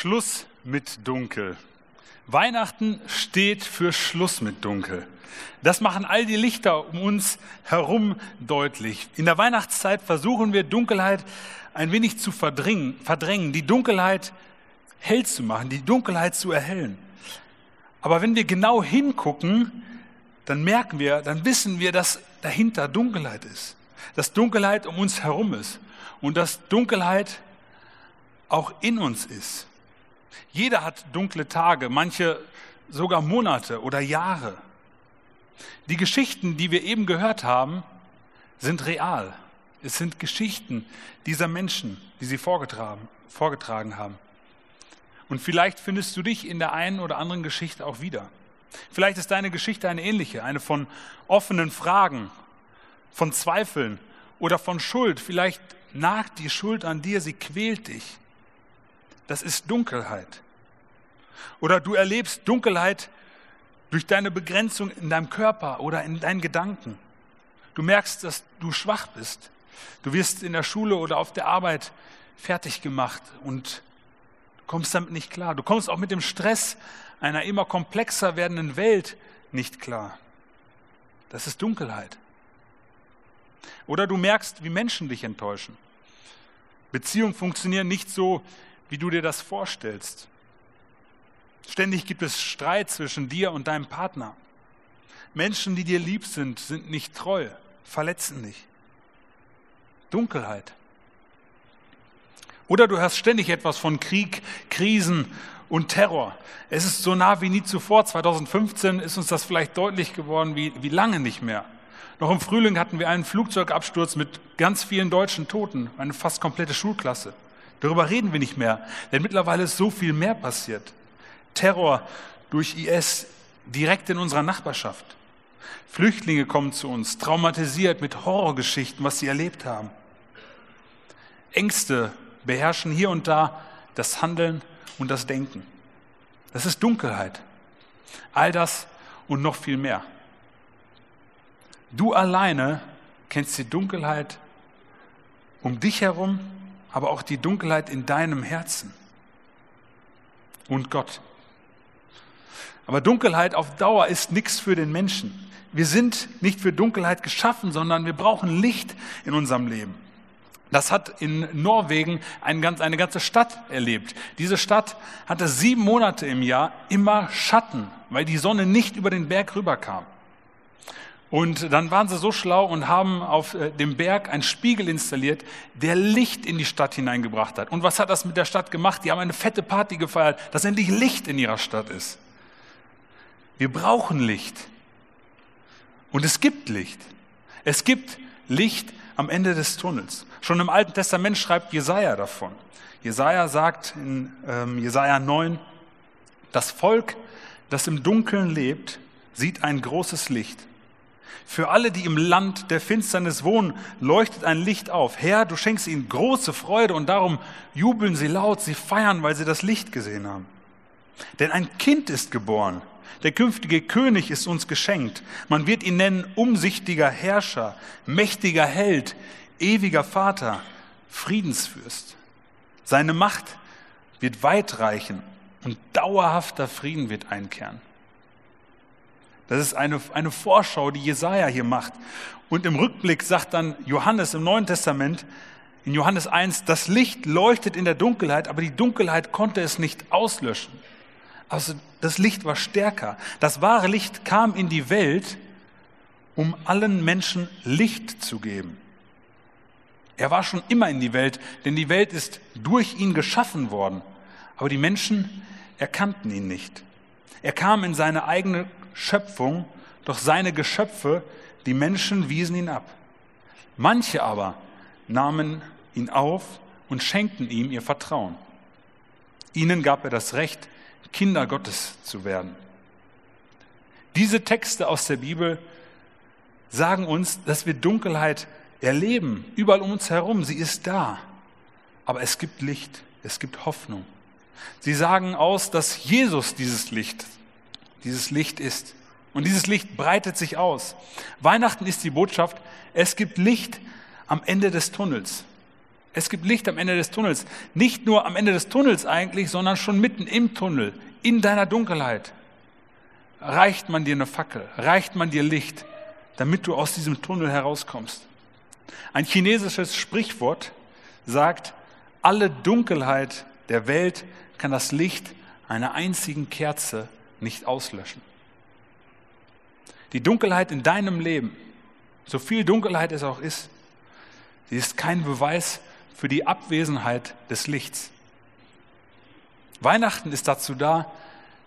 Schluss mit Dunkel. Weihnachten steht für Schluss mit Dunkel. Das machen all die Lichter um uns herum deutlich. In der Weihnachtszeit versuchen wir Dunkelheit ein wenig zu verdrängen, die Dunkelheit hell zu machen, die Dunkelheit zu erhellen. Aber wenn wir genau hingucken, dann merken wir, dann wissen wir, dass dahinter Dunkelheit ist, dass Dunkelheit um uns herum ist und dass Dunkelheit auch in uns ist. Jeder hat dunkle Tage, manche sogar Monate oder Jahre. Die Geschichten, die wir eben gehört haben, sind real. Es sind Geschichten dieser Menschen, die sie vorgetragen, vorgetragen haben. Und vielleicht findest du dich in der einen oder anderen Geschichte auch wieder. Vielleicht ist deine Geschichte eine ähnliche, eine von offenen Fragen, von Zweifeln oder von Schuld. Vielleicht nagt die Schuld an dir, sie quält dich. Das ist Dunkelheit. Oder du erlebst Dunkelheit durch deine Begrenzung in deinem Körper oder in deinen Gedanken. Du merkst, dass du schwach bist. Du wirst in der Schule oder auf der Arbeit fertig gemacht und kommst damit nicht klar. Du kommst auch mit dem Stress einer immer komplexer werdenden Welt nicht klar. Das ist Dunkelheit. Oder du merkst, wie Menschen dich enttäuschen. Beziehungen funktionieren nicht so, wie du dir das vorstellst. Ständig gibt es Streit zwischen dir und deinem Partner. Menschen, die dir lieb sind, sind nicht treu, verletzen dich. Dunkelheit. Oder du hörst ständig etwas von Krieg, Krisen und Terror. Es ist so nah wie nie zuvor. 2015 ist uns das vielleicht deutlich geworden wie, wie lange nicht mehr. Noch im Frühling hatten wir einen Flugzeugabsturz mit ganz vielen deutschen Toten, eine fast komplette Schulklasse. Darüber reden wir nicht mehr, denn mittlerweile ist so viel mehr passiert. Terror durch IS direkt in unserer Nachbarschaft. Flüchtlinge kommen zu uns, traumatisiert mit Horrorgeschichten, was sie erlebt haben. Ängste beherrschen hier und da das Handeln und das Denken. Das ist Dunkelheit. All das und noch viel mehr. Du alleine kennst die Dunkelheit um dich herum, aber auch die Dunkelheit in deinem Herzen. Und Gott. Aber Dunkelheit auf Dauer ist nichts für den Menschen. Wir sind nicht für Dunkelheit geschaffen, sondern wir brauchen Licht in unserem Leben. Das hat in Norwegen ein ganz, eine ganze Stadt erlebt. Diese Stadt hatte sieben Monate im Jahr immer Schatten, weil die Sonne nicht über den Berg rüberkam. Und dann waren sie so schlau und haben auf äh, dem Berg einen Spiegel installiert, der Licht in die Stadt hineingebracht hat. Und was hat das mit der Stadt gemacht? Die haben eine fette Party gefeiert, dass endlich Licht in ihrer Stadt ist. Wir brauchen Licht. Und es gibt Licht. Es gibt Licht am Ende des Tunnels. Schon im Alten Testament schreibt Jesaja davon. Jesaja sagt in ähm, Jesaja 9, das Volk, das im Dunkeln lebt, sieht ein großes Licht. Für alle, die im Land der Finsternis wohnen, leuchtet ein Licht auf. Herr, du schenkst ihnen große Freude und darum jubeln sie laut, sie feiern, weil sie das Licht gesehen haben. Denn ein Kind ist geboren, der künftige König ist uns geschenkt. Man wird ihn nennen umsichtiger Herrscher, mächtiger Held, ewiger Vater, Friedensfürst. Seine Macht wird weit reichen und dauerhafter Frieden wird einkehren. Das ist eine, eine Vorschau, die Jesaja hier macht. Und im Rückblick sagt dann Johannes im Neuen Testament, in Johannes 1, das Licht leuchtet in der Dunkelheit, aber die Dunkelheit konnte es nicht auslöschen. Also das Licht war stärker. Das wahre Licht kam in die Welt, um allen Menschen Licht zu geben. Er war schon immer in die Welt, denn die Welt ist durch ihn geschaffen worden. Aber die Menschen erkannten ihn nicht. Er kam in seine eigene Schöpfung, doch seine Geschöpfe, die Menschen, wiesen ihn ab. Manche aber nahmen ihn auf und schenkten ihm ihr Vertrauen. Ihnen gab er das Recht, Kinder Gottes zu werden. Diese Texte aus der Bibel sagen uns, dass wir Dunkelheit erleben, überall um uns herum. Sie ist da. Aber es gibt Licht, es gibt Hoffnung. Sie sagen aus, dass Jesus dieses Licht, dieses Licht ist. Und dieses Licht breitet sich aus. Weihnachten ist die Botschaft, es gibt Licht am Ende des Tunnels. Es gibt Licht am Ende des Tunnels. Nicht nur am Ende des Tunnels eigentlich, sondern schon mitten im Tunnel, in deiner Dunkelheit. Reicht man dir eine Fackel, reicht man dir Licht, damit du aus diesem Tunnel herauskommst. Ein chinesisches Sprichwort sagt, alle Dunkelheit der Welt kann das Licht einer einzigen Kerze nicht auslöschen. Die Dunkelheit in deinem Leben, so viel Dunkelheit es auch ist, sie ist kein Beweis für die Abwesenheit des Lichts. Weihnachten ist dazu da,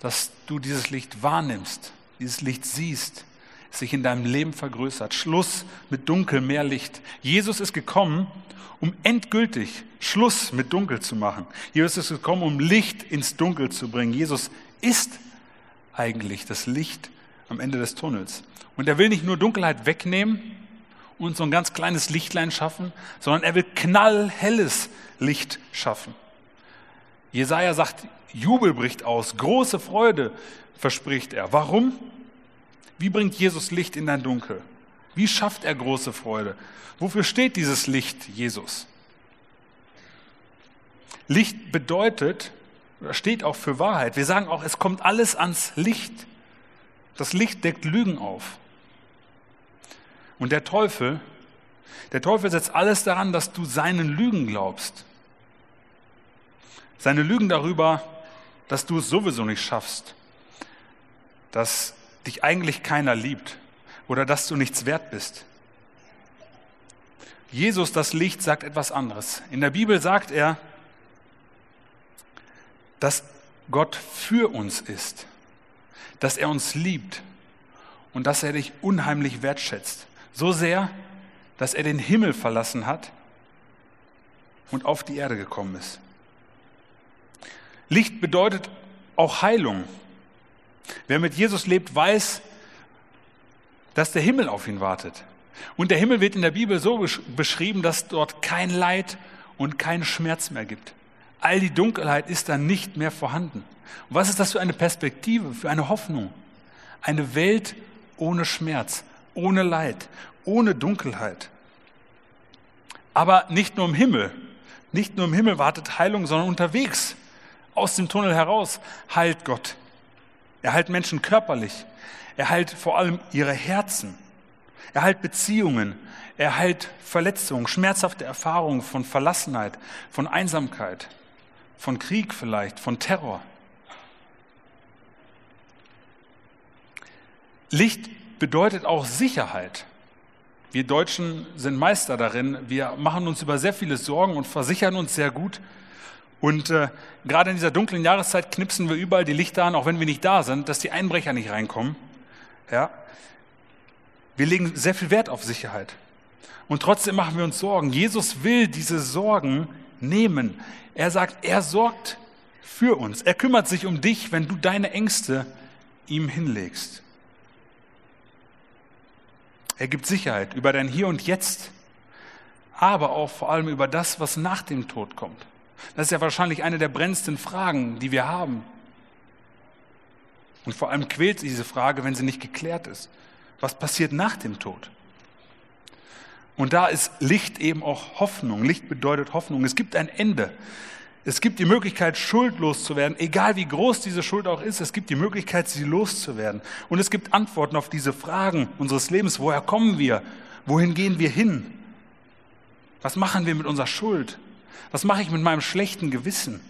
dass du dieses Licht wahrnimmst, dieses Licht siehst, es sich in deinem Leben vergrößert. Schluss mit Dunkel, mehr Licht. Jesus ist gekommen, um endgültig Schluss mit Dunkel zu machen. Jesus ist gekommen, um Licht ins Dunkel zu bringen. Jesus ist eigentlich das Licht am Ende des Tunnels. Und er will nicht nur Dunkelheit wegnehmen, und so ein ganz kleines Lichtlein schaffen, sondern er will knallhelles Licht schaffen. Jesaja sagt, Jubel bricht aus, große Freude verspricht er. Warum? Wie bringt Jesus Licht in dein Dunkel? Wie schafft er große Freude? Wofür steht dieses Licht Jesus? Licht bedeutet, steht auch für Wahrheit. Wir sagen auch, es kommt alles ans Licht. Das Licht deckt Lügen auf. Und der Teufel, der Teufel setzt alles daran, dass du seinen Lügen glaubst. Seine Lügen darüber, dass du es sowieso nicht schaffst, dass dich eigentlich keiner liebt oder dass du nichts wert bist. Jesus, das Licht, sagt etwas anderes. In der Bibel sagt er, dass Gott für uns ist, dass er uns liebt und dass er dich unheimlich wertschätzt. So sehr, dass er den Himmel verlassen hat und auf die Erde gekommen ist. Licht bedeutet auch Heilung. Wer mit Jesus lebt, weiß, dass der Himmel auf ihn wartet. Und der Himmel wird in der Bibel so beschrieben, dass dort kein Leid und kein Schmerz mehr gibt. All die Dunkelheit ist dann nicht mehr vorhanden. Und was ist das für eine Perspektive, für eine Hoffnung? Eine Welt ohne Schmerz, ohne Leid, ohne Dunkelheit. Aber nicht nur im Himmel, nicht nur im Himmel wartet Heilung, sondern unterwegs, aus dem Tunnel heraus, heilt Gott. Er heilt Menschen körperlich, er heilt vor allem ihre Herzen, er heilt Beziehungen, er heilt Verletzungen, schmerzhafte Erfahrungen von Verlassenheit, von Einsamkeit, von Krieg vielleicht, von Terror. Licht bedeutet auch Sicherheit. Wir Deutschen sind Meister darin. Wir machen uns über sehr viele Sorgen und versichern uns sehr gut. Und äh, gerade in dieser dunklen Jahreszeit knipsen wir überall die Lichter an, auch wenn wir nicht da sind, dass die Einbrecher nicht reinkommen. Ja? Wir legen sehr viel Wert auf Sicherheit. Und trotzdem machen wir uns Sorgen. Jesus will diese Sorgen nehmen. Er sagt, er sorgt für uns. Er kümmert sich um dich, wenn du deine Ängste ihm hinlegst. Er gibt Sicherheit über dein Hier und Jetzt, aber auch vor allem über das, was nach dem Tod kommt. Das ist ja wahrscheinlich eine der brennendsten Fragen, die wir haben. Und vor allem quält diese Frage, wenn sie nicht geklärt ist. Was passiert nach dem Tod? Und da ist Licht eben auch Hoffnung. Licht bedeutet Hoffnung. Es gibt ein Ende. Es gibt die Möglichkeit, schuldlos zu werden, egal wie groß diese Schuld auch ist. Es gibt die Möglichkeit, sie loszuwerden. Und es gibt Antworten auf diese Fragen unseres Lebens. Woher kommen wir? Wohin gehen wir hin? Was machen wir mit unserer Schuld? Was mache ich mit meinem schlechten Gewissen?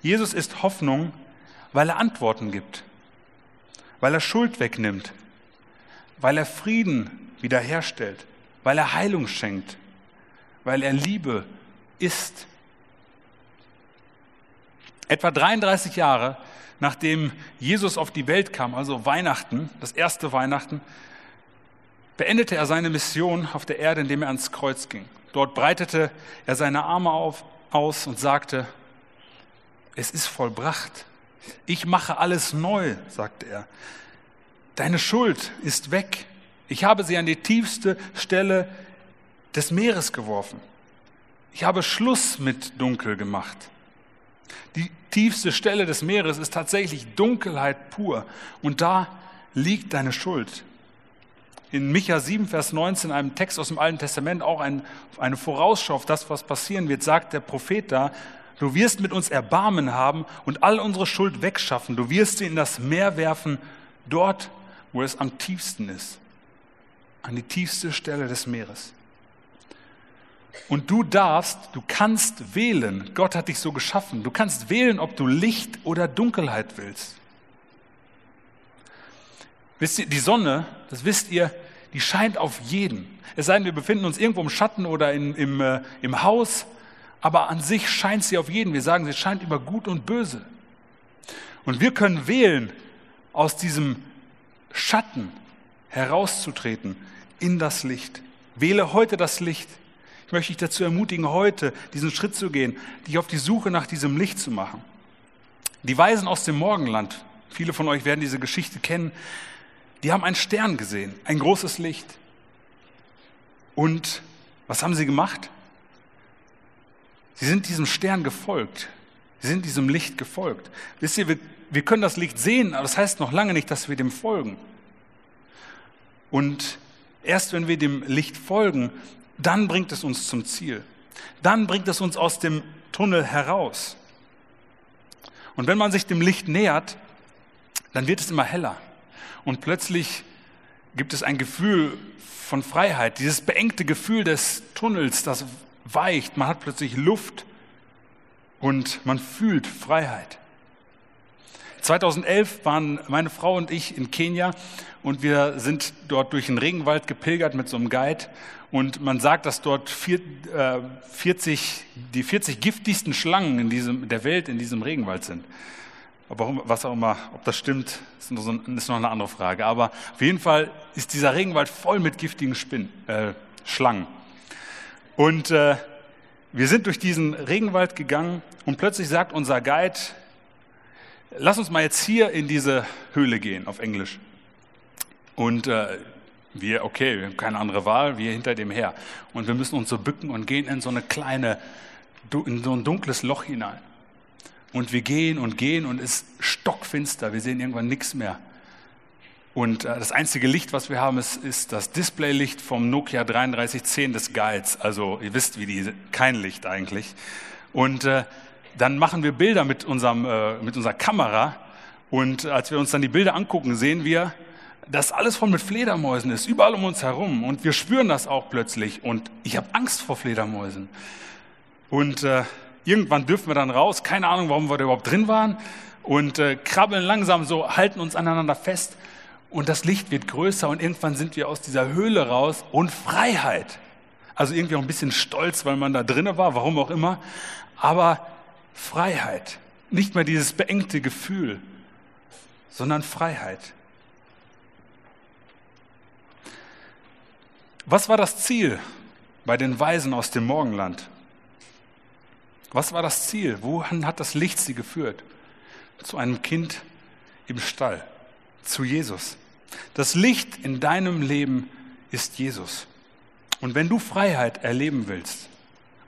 Jesus ist Hoffnung, weil er Antworten gibt, weil er Schuld wegnimmt, weil er Frieden wiederherstellt, weil er Heilung schenkt, weil er Liebe ist. Etwa 33 Jahre nachdem Jesus auf die Welt kam, also Weihnachten, das erste Weihnachten, beendete er seine Mission auf der Erde, indem er ans Kreuz ging. Dort breitete er seine Arme auf, aus und sagte, es ist vollbracht. Ich mache alles neu, sagte er. Deine Schuld ist weg. Ich habe sie an die tiefste Stelle des Meeres geworfen. Ich habe Schluss mit Dunkel gemacht. Die tiefste Stelle des Meeres ist tatsächlich Dunkelheit pur. Und da liegt deine Schuld. in Micha 7, Vers 19, einem Text aus dem Alten Testament, auch ein, eine Vorausschau auf das, was passieren wird, sagt der Prophet da, du wirst mit uns Erbarmen haben und all unsere Schuld wegschaffen. Du wirst sie in das Meer werfen, dort, wo es am tiefsten ist, an die tiefste Stelle des Meeres. Und du darfst, du kannst wählen. Gott hat dich so geschaffen. Du kannst wählen, ob du Licht oder Dunkelheit willst. Wisst ihr, die Sonne, das wisst ihr, die scheint auf jeden. Es sei denn, wir befinden uns irgendwo im Schatten oder in, im, äh, im Haus, aber an sich scheint sie auf jeden. Wir sagen, sie scheint über Gut und Böse. Und wir können wählen, aus diesem Schatten herauszutreten in das Licht. Wähle heute das Licht. Ich möchte dich dazu ermutigen, heute diesen Schritt zu gehen, dich auf die Suche nach diesem Licht zu machen. Die Weisen aus dem Morgenland, viele von euch werden diese Geschichte kennen, die haben einen Stern gesehen, ein großes Licht. Und was haben sie gemacht? Sie sind diesem Stern gefolgt. Sie sind diesem Licht gefolgt. Wisst ihr, wir, wir können das Licht sehen, aber das heißt noch lange nicht, dass wir dem folgen. Und erst wenn wir dem Licht folgen, dann bringt es uns zum Ziel. Dann bringt es uns aus dem Tunnel heraus. Und wenn man sich dem Licht nähert, dann wird es immer heller. Und plötzlich gibt es ein Gefühl von Freiheit, dieses beengte Gefühl des Tunnels, das weicht. Man hat plötzlich Luft und man fühlt Freiheit. 2011 waren meine Frau und ich in Kenia und wir sind dort durch den Regenwald gepilgert mit so einem Guide und man sagt, dass dort 40, äh, die 40 giftigsten Schlangen in diesem, der Welt in diesem Regenwald sind. Aber was auch immer, ob das stimmt, ist noch, so, ist noch eine andere Frage. Aber auf jeden Fall ist dieser Regenwald voll mit giftigen Spinnen, äh, Schlangen. Und äh, wir sind durch diesen Regenwald gegangen und plötzlich sagt unser Guide, lass uns mal jetzt hier in diese Höhle gehen, auf Englisch. Und äh, wir, okay, wir haben keine andere Wahl, wir hinter dem her. Und wir müssen uns so bücken und gehen in so eine kleine, in so ein dunkles Loch hinein. Und wir gehen und gehen und es ist stockfinster, wir sehen irgendwann nichts mehr. Und äh, das einzige Licht, was wir haben, ist, ist das Displaylicht vom Nokia 3310 des Guides. Also ihr wisst, wie die, kein Licht eigentlich. Und äh, dann machen wir Bilder mit, unserem, äh, mit unserer Kamera. Und als wir uns dann die Bilder angucken, sehen wir, dass alles voll mit Fledermäusen ist, überall um uns herum. Und wir spüren das auch plötzlich. Und ich habe Angst vor Fledermäusen. Und äh, irgendwann dürfen wir dann raus, keine Ahnung, warum wir da überhaupt drin waren. Und äh, krabbeln langsam so, halten uns aneinander fest. Und das Licht wird größer und irgendwann sind wir aus dieser Höhle raus und Freiheit. Also irgendwie auch ein bisschen stolz, weil man da drinnen war, warum auch immer. Aber Freiheit. Nicht mehr dieses beengte Gefühl, sondern Freiheit. Was war das Ziel bei den Weisen aus dem Morgenland? Was war das Ziel? Wohin hat das Licht sie geführt? Zu einem Kind im Stall, zu Jesus. Das Licht in deinem Leben ist Jesus. Und wenn du Freiheit erleben willst,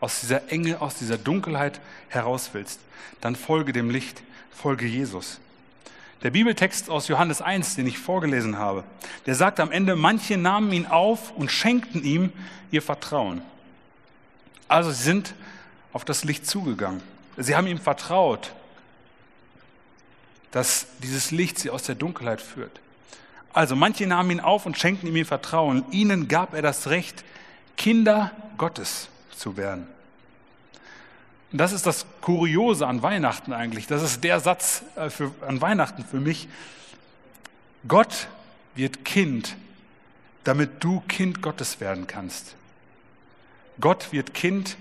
aus dieser Enge, aus dieser Dunkelheit heraus willst, dann folge dem Licht, folge Jesus. Der Bibeltext aus Johannes 1, den ich vorgelesen habe, der sagt am Ende, manche nahmen ihn auf und schenkten ihm ihr Vertrauen. Also sie sind auf das Licht zugegangen. Sie haben ihm vertraut, dass dieses Licht sie aus der Dunkelheit führt. Also manche nahmen ihn auf und schenkten ihm ihr Vertrauen. Ihnen gab er das Recht, Kinder Gottes zu werden. Und das ist das Kuriose an Weihnachten eigentlich. Das ist der Satz äh, für, an Weihnachten für mich. Gott wird Kind, damit du Kind Gottes werden kannst. Gott wird Kind,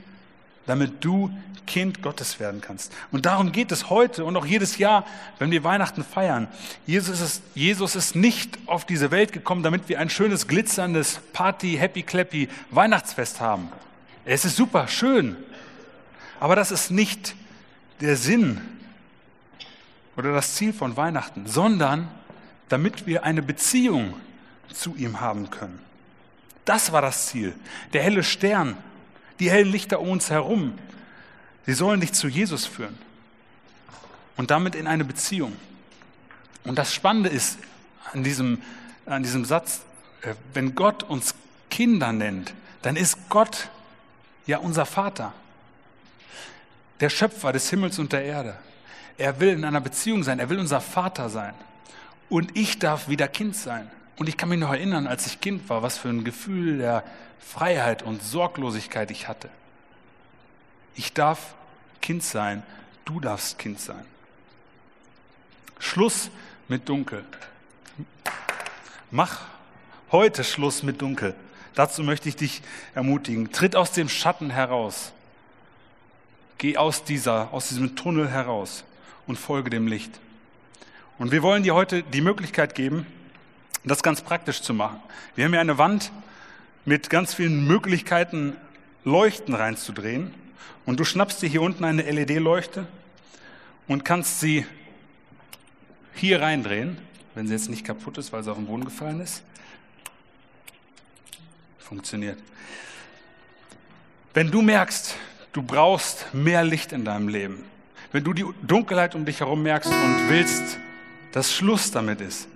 damit du Kind Gottes werden kannst. Und darum geht es heute und auch jedes Jahr, wenn wir Weihnachten feiern. Jesus ist, Jesus ist nicht auf diese Welt gekommen, damit wir ein schönes, glitzerndes Party, Happy Clappy Weihnachtsfest haben. Es ist super, schön. Aber das ist nicht der Sinn oder das Ziel von Weihnachten, sondern damit wir eine Beziehung zu ihm haben können. Das war das Ziel. Der helle Stern, die hellen Lichter um uns herum, sie sollen dich zu Jesus führen und damit in eine Beziehung. Und das Spannende ist an diesem, an diesem Satz, äh, wenn Gott uns Kinder nennt, dann ist Gott ja unser Vater, der Schöpfer des Himmels und der Erde. Er will in einer Beziehung sein, er will unser Vater sein. Und ich darf wieder Kind sein. Und ich kann mich noch erinnern, als ich Kind war, was für ein Gefühl der Freiheit und Sorglosigkeit ich hatte. Ich darf Kind sein, du darfst Kind sein. Schluss mit Dunkel. Mach heute Schluss mit Dunkel. Dazu möchte ich dich ermutigen. Tritt aus dem Schatten heraus. Geh aus, dieser, aus diesem Tunnel heraus und folge dem Licht. Und wir wollen dir heute die Möglichkeit geben, das ganz praktisch zu machen. Wir haben hier eine Wand mit ganz vielen Möglichkeiten, Leuchten reinzudrehen. Und du schnappst dir hier unten eine LED-Leuchte und kannst sie hier reindrehen, wenn sie jetzt nicht kaputt ist, weil sie auf den Boden gefallen ist. Funktioniert. Wenn du merkst, du brauchst mehr Licht in deinem Leben, wenn du die Dunkelheit um dich herum merkst und willst, dass Schluss damit ist,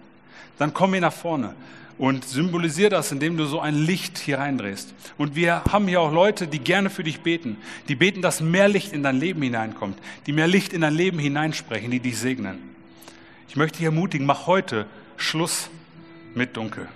dann komm hier nach vorne und symbolisier das, indem du so ein Licht hier reindrehst. Und wir haben hier auch Leute, die gerne für dich beten, die beten, dass mehr Licht in dein Leben hineinkommt, die mehr Licht in dein Leben hineinsprechen, die dich segnen. Ich möchte dich ermutigen, mach heute Schluss mit Dunkel.